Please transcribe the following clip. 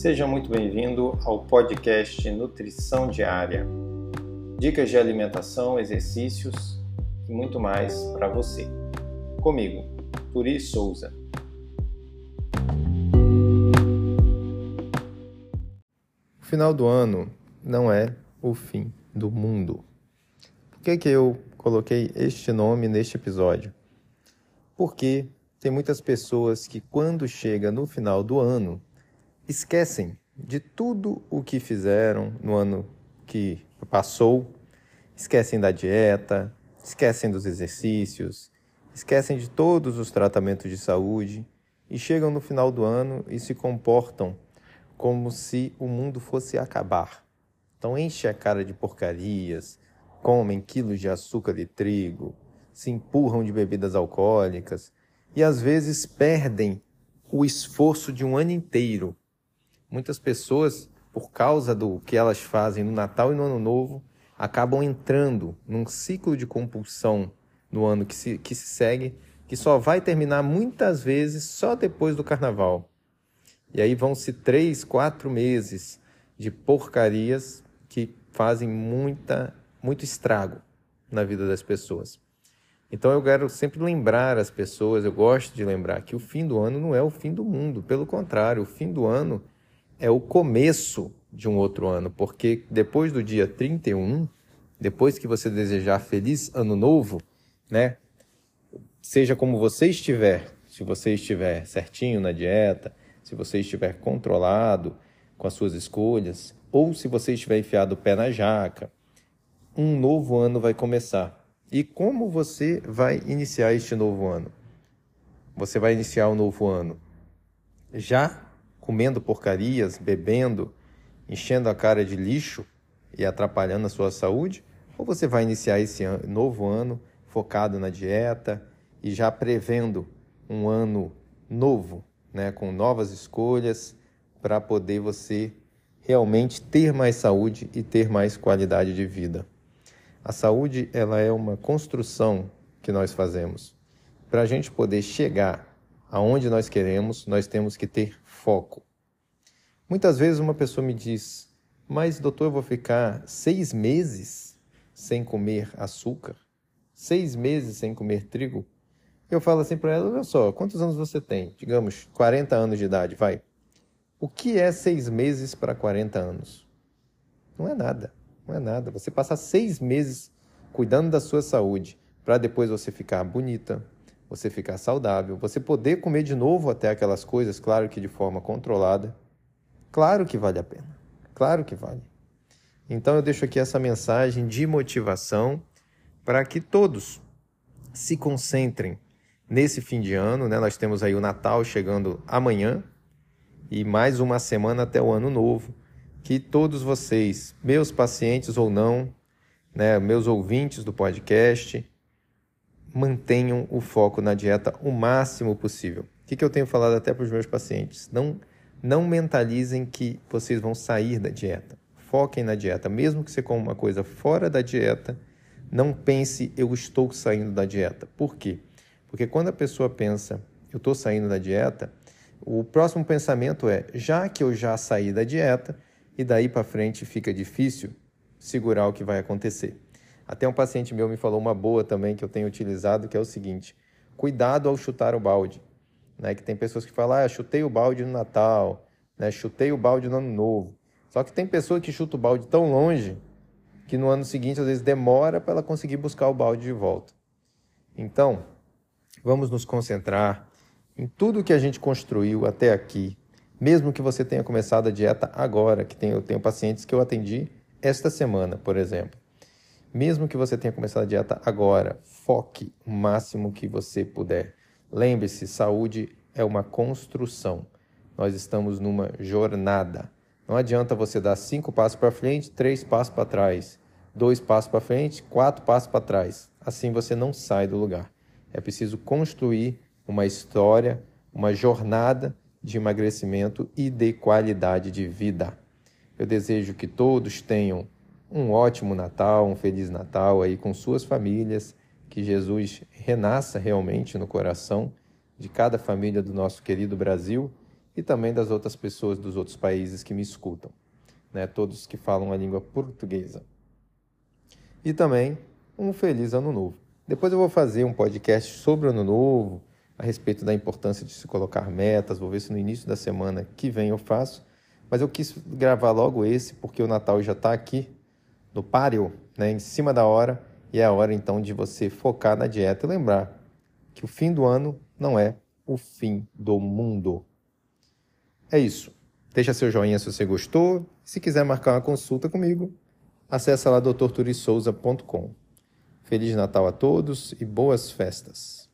Seja muito bem-vindo ao podcast Nutrição Diária. Dicas de alimentação, exercícios e muito mais para você. Comigo, Turi Souza. O final do ano não é o fim do mundo. Por que, que eu coloquei este nome neste episódio? Porque tem muitas pessoas que, quando chega no final do ano, esquecem de tudo o que fizeram no ano que passou, esquecem da dieta, esquecem dos exercícios, esquecem de todos os tratamentos de saúde e chegam no final do ano e se comportam como se o mundo fosse acabar. Então enche a cara de porcarias, comem quilos de açúcar e trigo, se empurram de bebidas alcoólicas, e às vezes perdem o esforço de um ano inteiro. Muitas pessoas, por causa do que elas fazem no Natal e no Ano Novo, acabam entrando num ciclo de compulsão no ano que se, que se segue, que só vai terminar muitas vezes só depois do Carnaval. E aí vão-se três, quatro meses de porcarias que fazem muita, muito estrago na vida das pessoas. Então eu quero sempre lembrar as pessoas, eu gosto de lembrar que o fim do ano não é o fim do mundo, pelo contrário, o fim do ano é o começo de um outro ano, porque depois do dia 31, depois que você desejar feliz ano novo, né? Seja como você estiver, se você estiver certinho na dieta, se você estiver controlado com as suas escolhas, ou se você estiver enfiado o pé na jaca, um novo ano vai começar. E como você vai iniciar este novo ano? Você vai iniciar o novo ano já comendo porcarias, bebendo, enchendo a cara de lixo e atrapalhando a sua saúde? Ou você vai iniciar esse novo ano focado na dieta e já prevendo um ano novo, né, com novas escolhas para poder você realmente ter mais saúde e ter mais qualidade de vida? A saúde ela é uma construção que nós fazemos. Para a gente poder chegar aonde nós queremos, nós temos que ter foco. Muitas vezes uma pessoa me diz: Mas, doutor, eu vou ficar seis meses sem comer açúcar? Seis meses sem comer trigo? Eu falo assim para ela: Olha só, quantos anos você tem? Digamos, 40 anos de idade, vai. O que é seis meses para 40 anos? Não é nada. Não é nada. Você passar seis meses cuidando da sua saúde para depois você ficar bonita, você ficar saudável, você poder comer de novo até aquelas coisas, claro que de forma controlada. Claro que vale a pena. Claro que vale. Então eu deixo aqui essa mensagem de motivação para que todos se concentrem nesse fim de ano, né? Nós temos aí o Natal chegando amanhã e mais uma semana até o ano novo que todos vocês, meus pacientes ou não, né, meus ouvintes do podcast, mantenham o foco na dieta o máximo possível. O que, que eu tenho falado até para os meus pacientes? Não, não mentalizem que vocês vão sair da dieta. Foquem na dieta. Mesmo que você coma uma coisa fora da dieta, não pense eu estou saindo da dieta. Por quê? Porque quando a pessoa pensa eu estou saindo da dieta, o próximo pensamento é já que eu já saí da dieta, e daí para frente fica difícil segurar o que vai acontecer. Até um paciente meu me falou uma boa também que eu tenho utilizado, que é o seguinte: cuidado ao chutar o balde. Né? Que tem pessoas que falam, ah, chutei o balde no Natal, né? chutei o balde no Ano Novo. Só que tem pessoa que chuta o balde tão longe que no ano seguinte às vezes demora para ela conseguir buscar o balde de volta. Então, vamos nos concentrar em tudo que a gente construiu até aqui, mesmo que você tenha começado a dieta agora, que tem, eu tenho pacientes que eu atendi esta semana, por exemplo. Mesmo que você tenha começado a dieta agora, foque o máximo que você puder. Lembre-se, saúde é uma construção. Nós estamos numa jornada. Não adianta você dar cinco passos para frente, três passos para trás, dois passos para frente, quatro passos para trás. Assim você não sai do lugar. É preciso construir uma história, uma jornada de emagrecimento e de qualidade de vida. Eu desejo que todos tenham um ótimo Natal, um feliz Natal aí com suas famílias, que Jesus renasça realmente no coração de cada família do nosso querido Brasil e também das outras pessoas dos outros países que me escutam, né? Todos que falam a língua portuguesa. E também um feliz ano novo. Depois eu vou fazer um podcast sobre o ano novo, a respeito da importância de se colocar metas. Vou ver se no início da semana que vem eu faço. Mas eu quis gravar logo esse porque o Natal já está aqui no páreo, né, em cima da hora, e é a hora então de você focar na dieta e lembrar que o fim do ano não é o fim do mundo. É isso. Deixa seu joinha se você gostou. Se quiser marcar uma consulta comigo, acessa lá doutorturissouza.com. Feliz Natal a todos e boas festas!